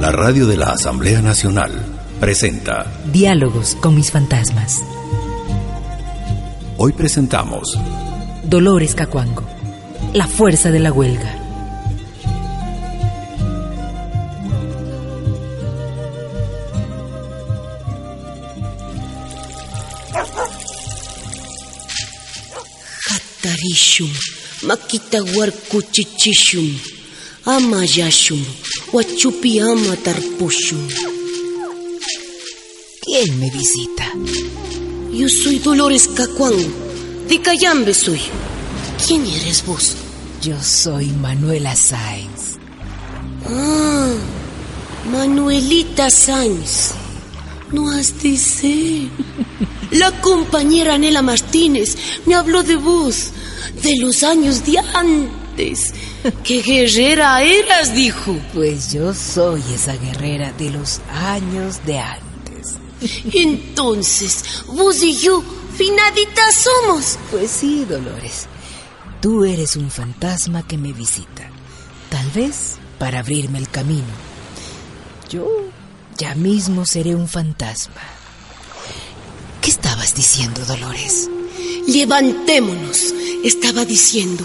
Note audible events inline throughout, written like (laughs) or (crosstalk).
La radio de la Asamblea Nacional presenta Diálogos con mis fantasmas. Hoy presentamos Dolores Cacuango. La fuerza de la huelga. Hatarishum, makita warkuchichishum, amayashum, wachupi ama tarpushum. ¿Quién me visita? Yo soy Dolores Cacuango, de Cayambe soy. ¿Quién eres vos? Yo soy Manuela Sáenz. Ah, Manuelita Sáenz. No has de ser. (laughs) La compañera Nela Martínez me habló de vos, de los años de antes. (laughs) ¡Qué guerrera eras! dijo. Pues yo soy esa guerrera de los años de antes. (laughs) Entonces, vos y yo, finaditas somos. Pues sí, Dolores. Tú eres un fantasma que me visita. Tal vez para abrirme el camino. Yo ya mismo seré un fantasma. ¿Qué estabas diciendo, Dolores? Levantémonos, estaba diciendo.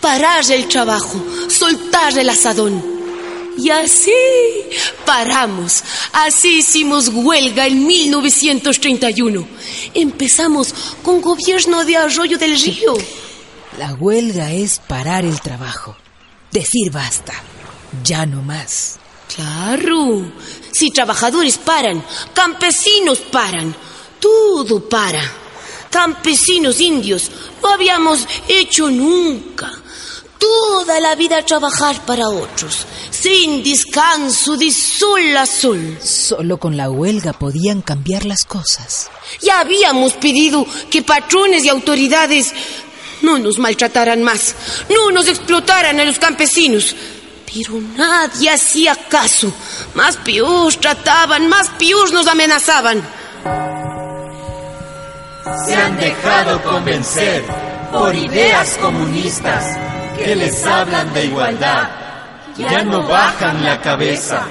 Parar el trabajo, soltar el asadón. Y así paramos. Así hicimos huelga en 1931. Empezamos con gobierno de Arroyo del Río. La huelga es parar el trabajo. Decir basta. Ya no más. Claro. Si trabajadores paran, campesinos paran. Todo para. Campesinos indios no habíamos hecho nunca. Toda la vida trabajar para otros, sin descanso de sol a sol. Solo con la huelga podían cambiar las cosas. Ya habíamos pedido que patrones y autoridades no nos maltrataran más, no nos explotaran a los campesinos. Pero nadie hacía caso. Más peor trataban, más peor nos amenazaban. Se han dejado convencer por ideas comunistas que les hablan de igualdad. Ya no bajan la cabeza,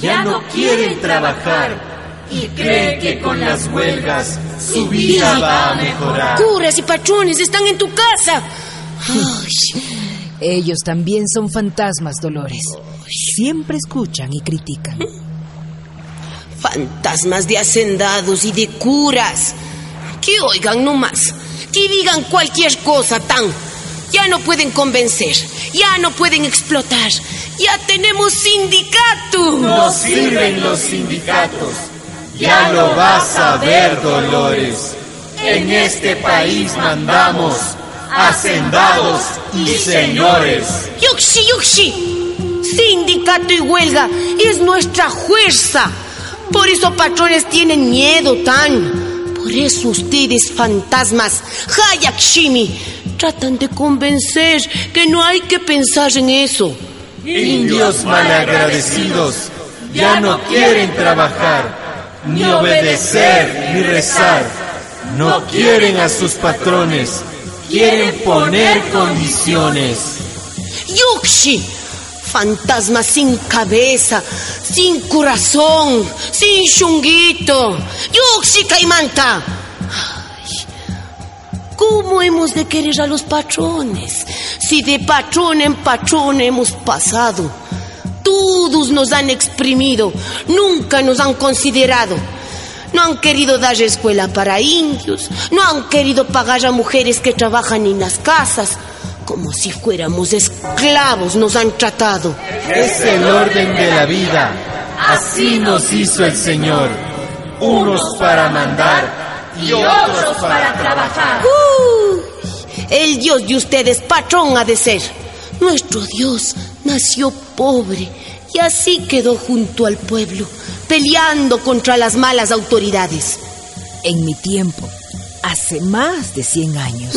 ya no quieren trabajar y creen que con las huelgas su vida va a mejorar. Curas y patrones están en tu casa. Ay, Ellos también son fantasmas, Dolores. Siempre escuchan y critican. fantasmas de hacendados y de curas. Que oigan nomás, que digan cualquier cosa tan. Ya no pueden convencer, ya no pueden explotar, ya tenemos sindicato. No sirven los sindicatos. Ya lo vas a ver, Dolores. En este país mandamos hacendados y señores. Yuxi, yuxi. Sindicato y huelga es nuestra fuerza. Por eso patrones tienen miedo tan. Por eso ustedes, fantasmas, Hayakshimi, tratan de convencer que no hay que pensar en eso. Indios malagradecidos ya no quieren trabajar, ni obedecer, ni rezar. No quieren a sus patrones, quieren poner condiciones. Yuxi, fantasma sin cabeza, sin corazón, sin chunguito. Yuxi Caimanta. ¿Cómo hemos de querer a los patrones? Si de patrón en patrón hemos pasado. Todos nos han exprimido, nunca nos han considerado. No han querido dar escuela para indios, no han querido pagar a mujeres que trabajan en las casas. Como si fuéramos esclavos nos han tratado. Es el orden de la vida. Así nos hizo el Señor. Unos para mandar y otros para trabajar. El Dios de ustedes, patrón ha de ser. Nuestro Dios nació pobre y así quedó junto al pueblo, peleando contra las malas autoridades. En mi tiempo, hace más de 100 años,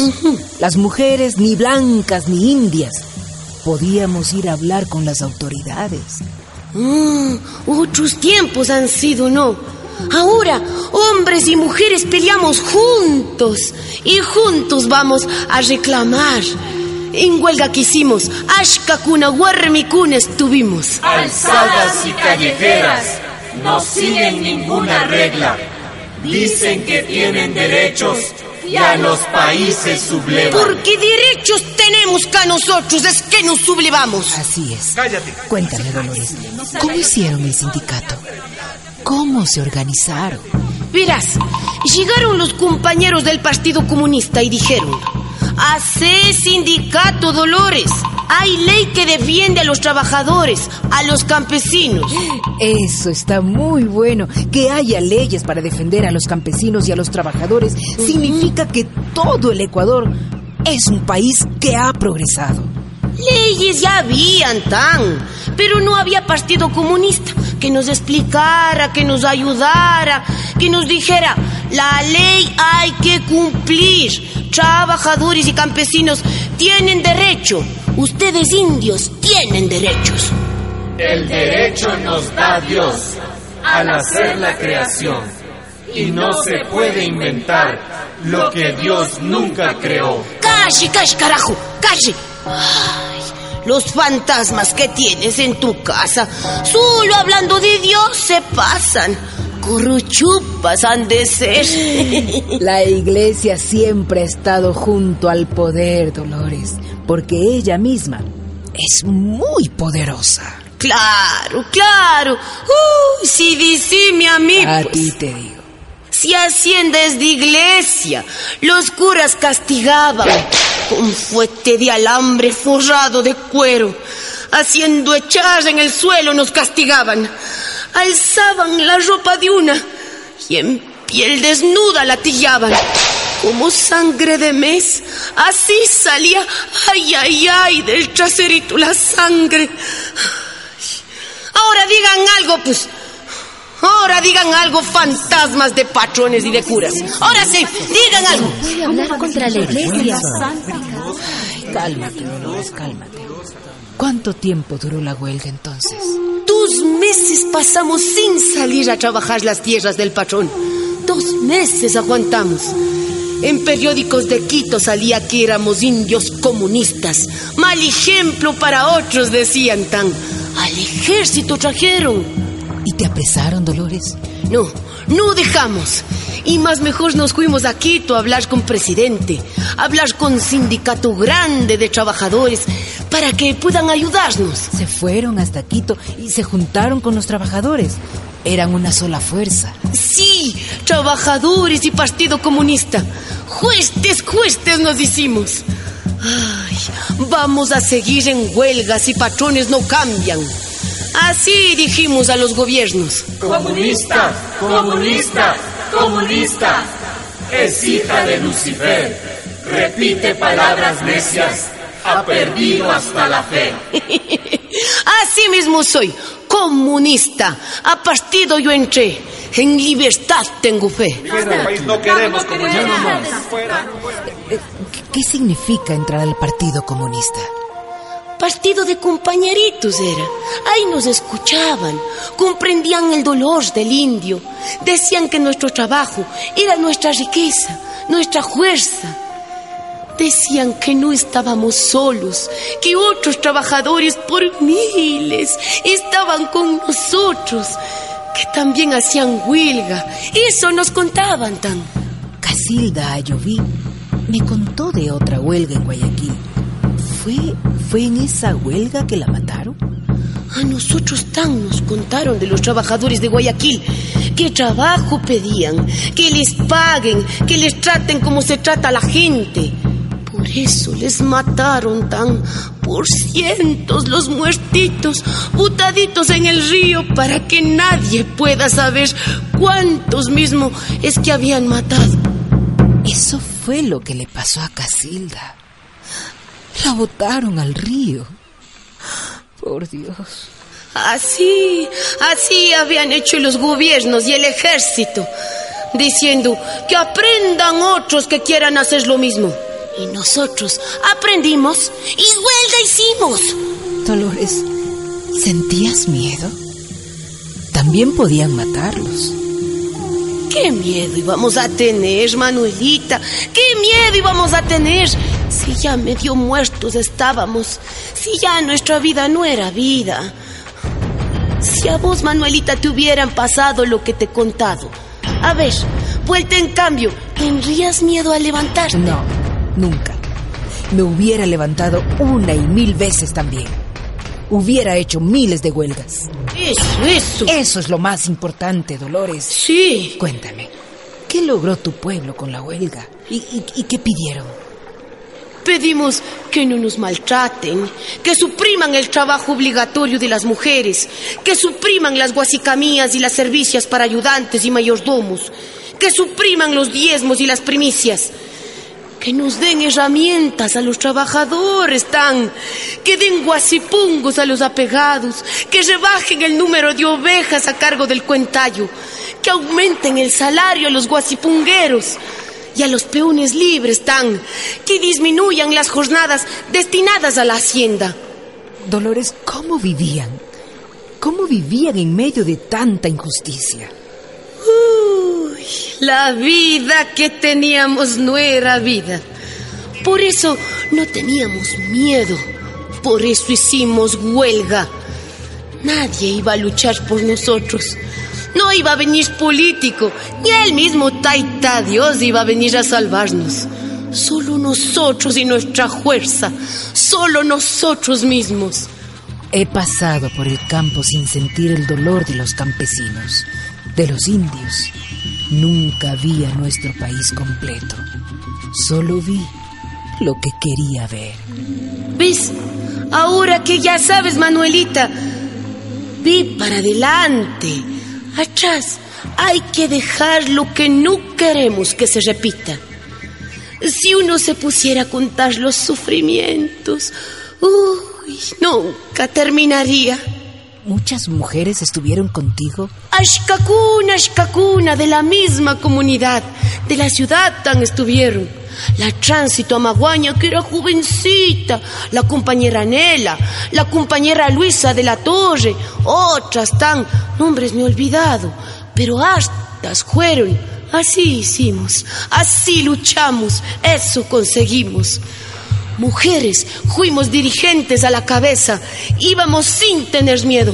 las mujeres, ni blancas ni indias, podíamos ir a hablar con las autoridades. Mm, otros tiempos han sido, ¿no? Ahora, hombres y mujeres peleamos juntos y juntos vamos a reclamar. En huelga que hicimos, Ashkakuna Warremikuna estuvimos. Alzadas y callejeras no siguen ninguna regla. Dicen que tienen derechos y a los países sublevan. Porque derechos tenemos que a nosotros, es que nos sublevamos. Así es. Cuéntame, Dolores, ¿cómo hicieron el sindicato? ¿Cómo se organizaron? Verás, llegaron los compañeros del Partido Comunista y dijeron, hace sindicato Dolores. Hay ley que defiende a los trabajadores, a los campesinos. Eso está muy bueno. Que haya leyes para defender a los campesinos y a los trabajadores significa que todo el Ecuador es un país que ha progresado. Leyes ya habían tan, pero no había partido comunista que nos explicara, que nos ayudara, que nos dijera, la ley hay que cumplir. Trabajadores y campesinos tienen derecho. Ustedes indios tienen derechos. El derecho nos da Dios al hacer la creación y no se puede inventar lo que Dios nunca creó. Calle, calle, carajo, calle. Ay, los fantasmas que tienes en tu casa, solo hablando de Dios se pasan. Han de ser. (laughs) La iglesia siempre ha estado junto al poder, Dolores, porque ella misma es muy poderosa. Claro, claro. Uy, si dice a mí. A pues. ti te digo. Si Hacienda es de iglesia, los curas castigaban con fuete de alambre forrado de cuero. Haciendo echar en el suelo nos castigaban. Alzaban la ropa de una y en piel desnuda la tillaban. Como sangre de mes, así salía, ay, ay, ay, del traserito la sangre. Ahora digan algo, pues. Ahora digan algo, fantasmas de patrones y de curas. Ahora sí, digan algo. Voy a hablar contra la iglesia. Ay, cálmate, Dolores, cálmate. ¿Cuánto tiempo duró la huelga entonces? Dos meses pasamos sin salir a trabajar las tierras del patrón. Dos meses aguantamos. En periódicos de Quito salía que éramos indios comunistas. Mal ejemplo para otros, decían tan. Al ejército trajeron. ¿Y te apresaron, Dolores? No, no dejamos. Y más mejor nos fuimos a Quito a hablar con presidente, a hablar con sindicato grande de trabajadores para que puedan ayudarnos. Se fueron hasta Quito y se juntaron con los trabajadores. Eran una sola fuerza. Sí, trabajadores y Partido Comunista. Juestes, juestes nos hicimos. Ay, vamos a seguir en huelgas y patrones no cambian. Así dijimos a los gobiernos. Comunista, comunista, comunista. Es hija de Lucifer. Repite palabras necias. Ha perdido hasta la fe. (laughs) Así mismo soy, comunista. A partido yo entré. En libertad tengo fe. no queremos comunismo. ¿Qué, qué significa entrar al Partido Comunista? Partido de compañeritos era. Ahí nos escuchaban, comprendían el dolor del indio, decían que nuestro trabajo era nuestra riqueza, nuestra fuerza. Decían que no estábamos solos, que otros trabajadores por miles estaban con nosotros, que también hacían huelga. Eso nos contaban tan. Casilda Ayoví me contó de otra huelga en Guayaquil. ¿Fue, ¿Fue en esa huelga que la mataron? A nosotros tan nos contaron de los trabajadores de Guayaquil. ¿Qué trabajo pedían? Que les paguen, que les traten como se trata a la gente. Por eso les mataron tan por cientos los muertitos, botaditos en el río para que nadie pueda saber cuántos mismo es que habían matado. Eso fue lo que le pasó a Casilda. La botaron al río. Por Dios. Así, así habían hecho los gobiernos y el ejército, diciendo que aprendan otros que quieran hacer lo mismo. Y nosotros aprendimos y huelga hicimos. Dolores, ¿sentías miedo? También podían matarlos. ¿Qué miedo íbamos a tener, Manuelita? ¿Qué miedo íbamos a tener? Si ya medio muertos estábamos, si ya nuestra vida no era vida. Si a vos, Manuelita, te hubieran pasado lo que te he contado. A ver, vuelta en cambio, ¿tendrías miedo a levantarte? No, nunca. Me hubiera levantado una y mil veces también. Hubiera hecho miles de huelgas. Eso, eso. Eso es lo más importante, Dolores. Sí. Cuéntame, ¿qué logró tu pueblo con la huelga? ¿Y, y- y qué pidieron? Pedimos que no nos maltraten, que supriman el trabajo obligatorio de las mujeres, que supriman las guasicamías y las servicias para ayudantes y mayordomos, que supriman los diezmos y las primicias, que nos den herramientas a los trabajadores, tan, que den guasipungos a los apegados, que rebajen el número de ovejas a cargo del cuentayo, que aumenten el salario a los guasipungueros y a los peones libres, tan, que disminuyan las jornadas destinadas a la hacienda. Dolores, ¿cómo vivían? ¿Cómo vivían en medio de tanta injusticia? La vida que teníamos no era vida. Por eso no teníamos miedo. Por eso hicimos huelga. Nadie iba a luchar por nosotros. No iba a venir político, ni el mismo Taita Dios iba a venir a salvarnos. Solo nosotros y nuestra fuerza. Solo nosotros mismos. He pasado por el campo sin sentir el dolor de los campesinos, de los indios. Nunca vi a nuestro país completo. Solo vi lo que quería ver. ¿Ves? Ahora que ya sabes, Manuelita, ve para adelante. Atrás hay que dejar lo que no queremos que se repita. Si uno se pusiera a contar los sufrimientos, uy, nunca terminaría. ¿Muchas mujeres estuvieron contigo? Ashkakuna, Ashkakuna, de la misma comunidad, de la ciudad tan estuvieron. La tránsito Amaguaña, que era jovencita, la compañera Nela, la compañera Luisa de la Torre, otras tan, nombres me he olvidado, pero hartas fueron. Así hicimos, así luchamos, eso conseguimos. Mujeres, fuimos dirigentes a la cabeza, íbamos sin tener miedo.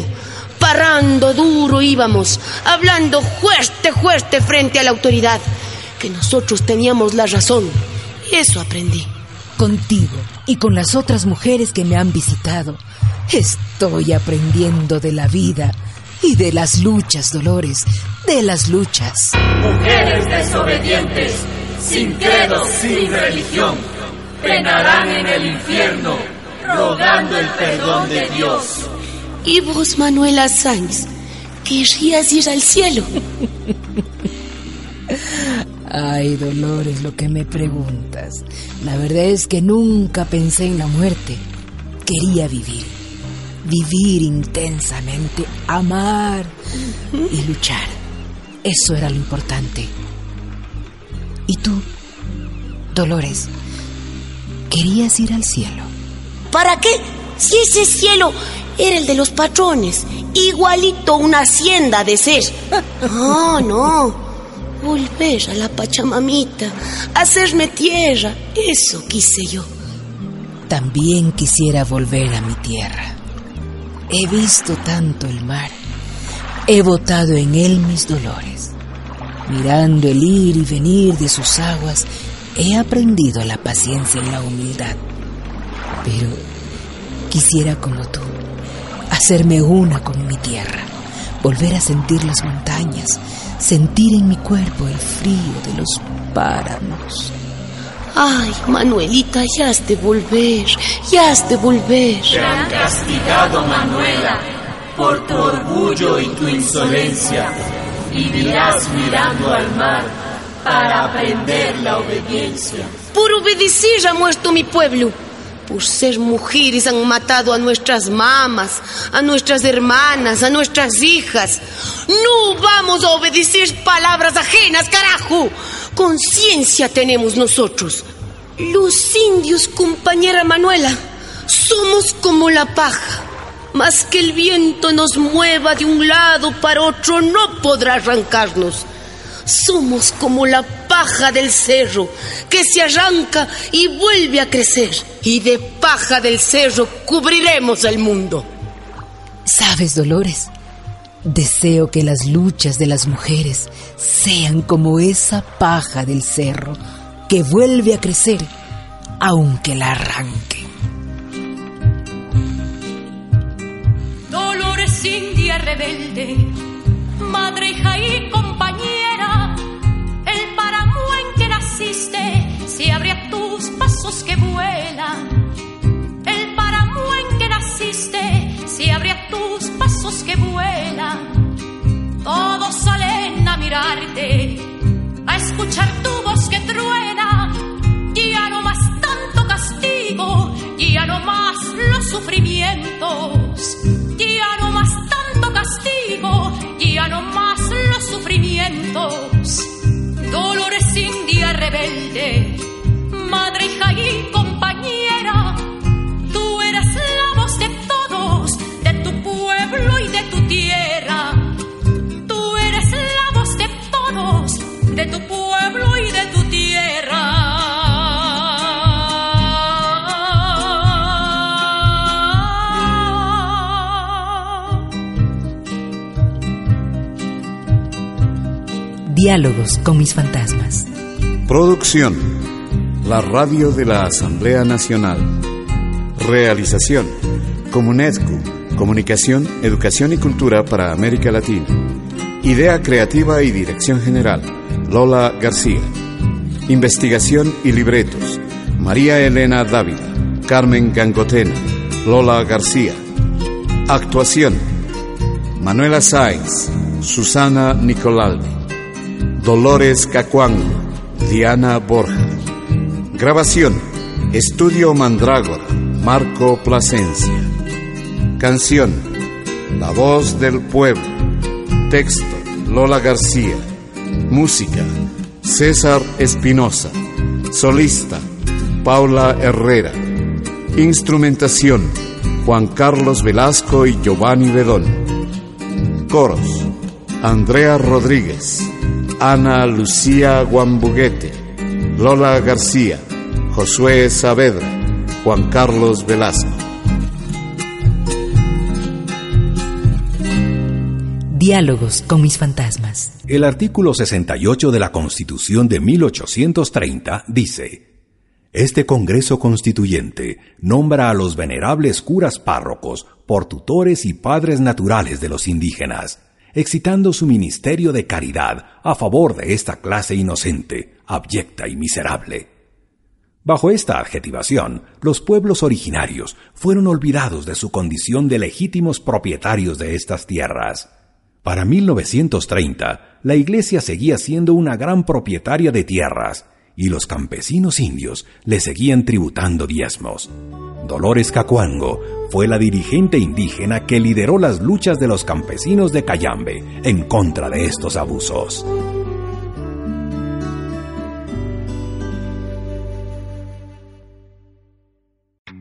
Parando duro íbamos, hablando fuerte, fuerte frente a la autoridad, que nosotros teníamos la razón. Y eso aprendí. Contigo y con las otras mujeres que me han visitado. Estoy aprendiendo de la vida y de las luchas, Dolores, de las luchas. Mujeres desobedientes, sin credo, sin religión, penarán en el infierno, rogando el perdón de Dios. Y vos, Manuela Sáenz, querrías ir al cielo. Ay, Dolores, lo que me preguntas. La verdad es que nunca pensé en la muerte. Quería vivir. Vivir intensamente, amar y luchar. Eso era lo importante. ¿Y tú, Dolores, querías ir al cielo? ¿Para qué? Si ese cielo era el de los patrones, igualito una hacienda de ser. No, no. Volver a la Pachamamita, hacerme tierra, eso quise yo. También quisiera volver a mi tierra. He visto tanto el mar. He botado en él mis dolores. Mirando el ir y venir de sus aguas, he aprendido la paciencia y la humildad. Pero quisiera como tú, hacerme una con mi tierra, volver a sentir las montañas, sentir en mi cuerpo el frío de los páramos. Ay, Manuelita, ya has de volver, ya has de volver. Te han castigado, Manuela, por tu orgullo y tu insolencia. Vivirás mirando al mar, para aprender la obediencia. Por obedecer ha muerto mi pueblo. Por ser mujeres han matado a nuestras mamás, a nuestras hermanas, a nuestras hijas. No vamos a obedecer palabras ajenas, carajo. Conciencia tenemos nosotros. Los indios, compañera Manuela, somos como la paja. Más que el viento nos mueva de un lado para otro, no podrá arrancarnos. Somos como la paja del cerro que se arranca y vuelve a crecer. Y de paja del cerro cubriremos el mundo. ¿Sabes, Dolores? Deseo que las luchas de las mujeres sean como esa paja del cerro que vuelve a crecer, aunque la arranque. Dolores India rebelde, madre, hija y compañera, que vuelan. El páramo en que naciste se abre a tus pasos que vuelan. Todos salen a mirarte, a escuchar tu voz que truena. Ya no más tanto castigo, ya no más los sufrimientos. Ya no más tanto castigo, ya no más los sufrimientos. Dolores India rebelde, Diálogos con mis fantasmas. Producción. La radio de la Asamblea Nacional. Realización. Comunedcu. Comunicación, Educación y Cultura para América Latina. Idea creativa y dirección general. Lola García. Investigación y libretos. María Elena Dávila. Carmen Gangotena. Lola García. Actuación. Manuela Sáenz. Susana Nicolalde. Dolores Cacuango, Diana Borja. Grabación, Estudio Mandrágora, Marco Plasencia. Canción, La voz del pueblo. Texto, Lola García. Música, César Espinosa. Solista, Paula Herrera. Instrumentación, Juan Carlos Velasco y Giovanni Bedón. Coros, Andrea Rodríguez. Ana Lucía Guambuguete, Lola García, Josué Saavedra, Juan Carlos Velasco. Diálogos con mis fantasmas. El artículo 68 de la Constitución de 1830 dice, Este Congreso Constituyente nombra a los venerables curas párrocos por tutores y padres naturales de los indígenas, excitando su ministerio de caridad a favor de esta clase inocente, abyecta y miserable. Bajo esta adjetivación, los pueblos originarios fueron olvidados de su condición de legítimos propietarios de estas tierras. Para 1930, la Iglesia seguía siendo una gran propietaria de tierras y los campesinos indios le seguían tributando diezmos. Dolores Cacuango fue la dirigente indígena que lideró las luchas de los campesinos de Cayambe en contra de estos abusos.